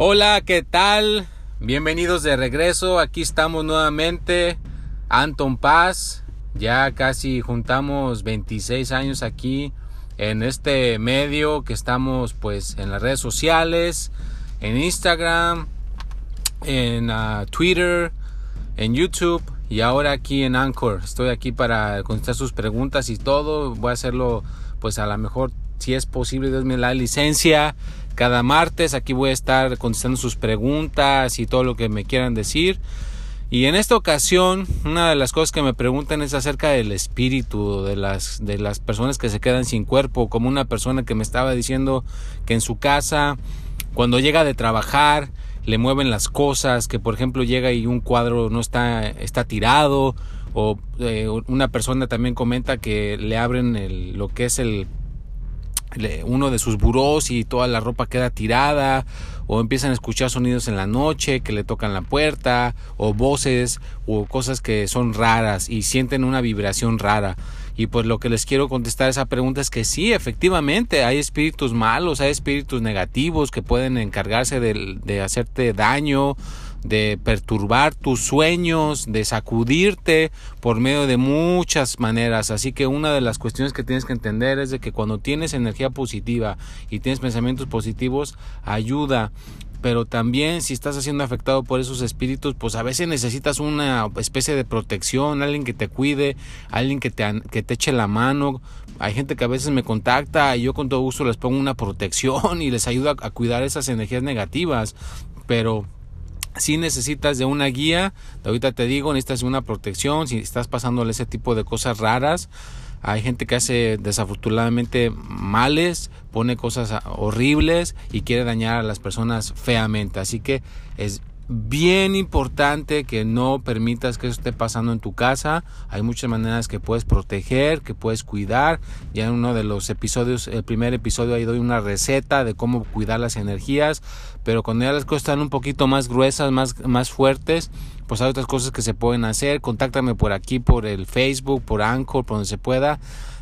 Hola, ¿qué tal? Bienvenidos de regreso. Aquí estamos nuevamente. Anton Paz. Ya casi juntamos 26 años aquí en este medio que estamos pues en las redes sociales, en Instagram, en uh, Twitter, en YouTube y ahora aquí en Anchor. Estoy aquí para contestar sus preguntas y todo. Voy a hacerlo pues a lo mejor si es posible, Dios me la licencia cada martes. Aquí voy a estar contestando sus preguntas y todo lo que me quieran decir. Y en esta ocasión, una de las cosas que me preguntan es acerca del espíritu de las, de las personas que se quedan sin cuerpo, como una persona que me estaba diciendo que en su casa, cuando llega de trabajar, le mueven las cosas, que por ejemplo llega y un cuadro no está, está tirado, o eh, una persona también comenta que le abren el, lo que es el uno de sus burós y toda la ropa queda tirada o empiezan a escuchar sonidos en la noche que le tocan la puerta o voces o cosas que son raras y sienten una vibración rara. Y pues lo que les quiero contestar a esa pregunta es que sí, efectivamente hay espíritus malos, hay espíritus negativos que pueden encargarse de, de hacerte daño de perturbar tus sueños, de sacudirte por medio de muchas maneras. Así que una de las cuestiones que tienes que entender es de que cuando tienes energía positiva y tienes pensamientos positivos, ayuda pero también si estás siendo afectado por esos espíritus, pues a veces necesitas una especie de protección, alguien que te cuide, alguien que te, que te eche la mano. Hay gente que a veces me contacta y yo con todo gusto les pongo una protección y les ayudo a, a cuidar esas energías negativas, pero si necesitas de una guía, ahorita te digo, necesitas una protección, si estás pasándole ese tipo de cosas raras, hay gente que hace desafortunadamente males, pone cosas horribles y quiere dañar a las personas feamente. Así que es bien importante que no permitas que eso esté pasando en tu casa. Hay muchas maneras que puedes proteger, que puedes cuidar. Ya en uno de los episodios, el primer episodio ahí doy una receta de cómo cuidar las energías. Pero cuando ya las cosas están un poquito más gruesas, más, más fuertes, pues hay otras cosas que se pueden hacer. Contáctame por aquí, por el Facebook, por Anchor, por donde se pueda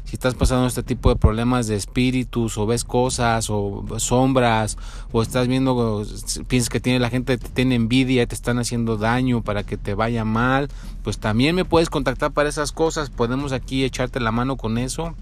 si estás pasando este tipo de problemas de espíritus o ves cosas o sombras o estás viendo, piensas que tiene la gente te tiene envidia te están haciendo daño para que te vaya mal, pues también me puedes contactar para esas cosas, podemos aquí echarte la mano con eso.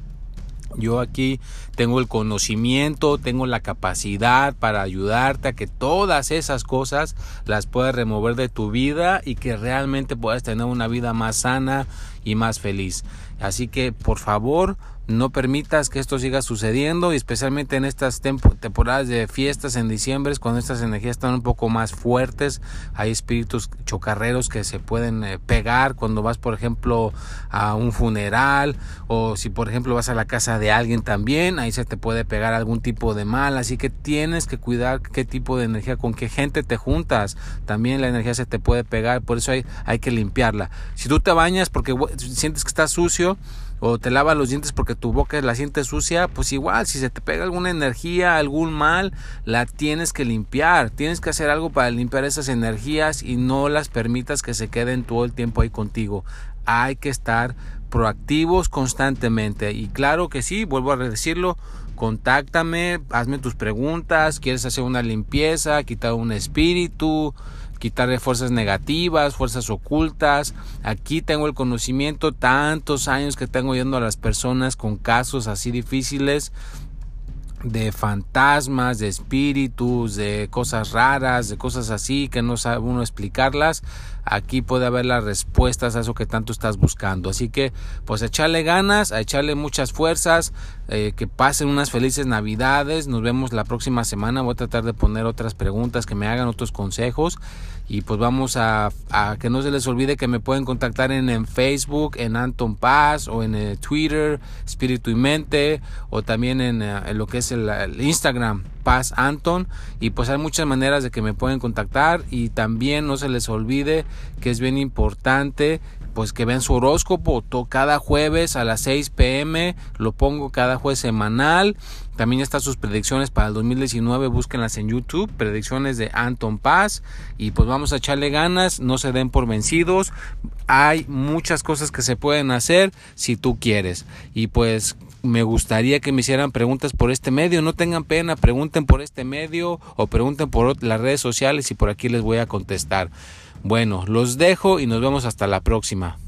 Yo aquí tengo el conocimiento, tengo la capacidad para ayudarte a que todas esas cosas las puedas remover de tu vida y que realmente puedas tener una vida más sana y más feliz. Así que por favor no permitas que esto siga sucediendo y especialmente en estas temporadas de fiestas en diciembre cuando estas energías están un poco más fuertes. Hay espíritus chocarreros que se pueden eh, pegar cuando vas por ejemplo a un funeral o si por ejemplo vas a la casa de alguien también ahí se te puede pegar algún tipo de mal. Así que tienes que cuidar qué tipo de energía con qué gente te juntas. También la energía se te puede pegar por eso hay, hay que limpiarla. Si tú te bañas porque sientes que está sucio o te lavas los dientes porque tu boca la siente sucia, pues igual, si se te pega alguna energía, algún mal, la tienes que limpiar. Tienes que hacer algo para limpiar esas energías y no las permitas que se queden todo el tiempo ahí contigo. Hay que estar proactivos constantemente. Y claro que sí, vuelvo a decirlo, contáctame, hazme tus preguntas, quieres hacer una limpieza, quitar un espíritu, quitarle fuerzas negativas, fuerzas ocultas. Aquí tengo el conocimiento, tantos años que tengo yendo a las personas con casos así difíciles. De fantasmas, de espíritus, de cosas raras, de cosas así que no sabe uno explicarlas, aquí puede haber las respuestas a eso que tanto estás buscando. Así que pues echarle ganas, a echarle muchas fuerzas, eh, que pasen unas felices navidades, nos vemos la próxima semana, voy a tratar de poner otras preguntas, que me hagan otros consejos. Y pues vamos a, que no se les olvide que me pueden contactar en, en Facebook, en Anton Paz o en eh, Twitter, Espíritu y Mente o también en, eh, en lo que es el, Instagram, Paz Anton y pues hay muchas maneras de que me pueden contactar y también no se les olvide que es bien importante pues que vean su horóscopo cada jueves a las 6 pm lo pongo cada jueves semanal también están sus predicciones para el 2019 búsquenlas en YouTube predicciones de Anton Paz y pues vamos a echarle ganas no se den por vencidos hay muchas cosas que se pueden hacer si tú quieres y pues me gustaría que me hicieran preguntas por este medio. No tengan pena, pregunten por este medio o pregunten por las redes sociales y por aquí les voy a contestar. Bueno, los dejo y nos vemos hasta la próxima.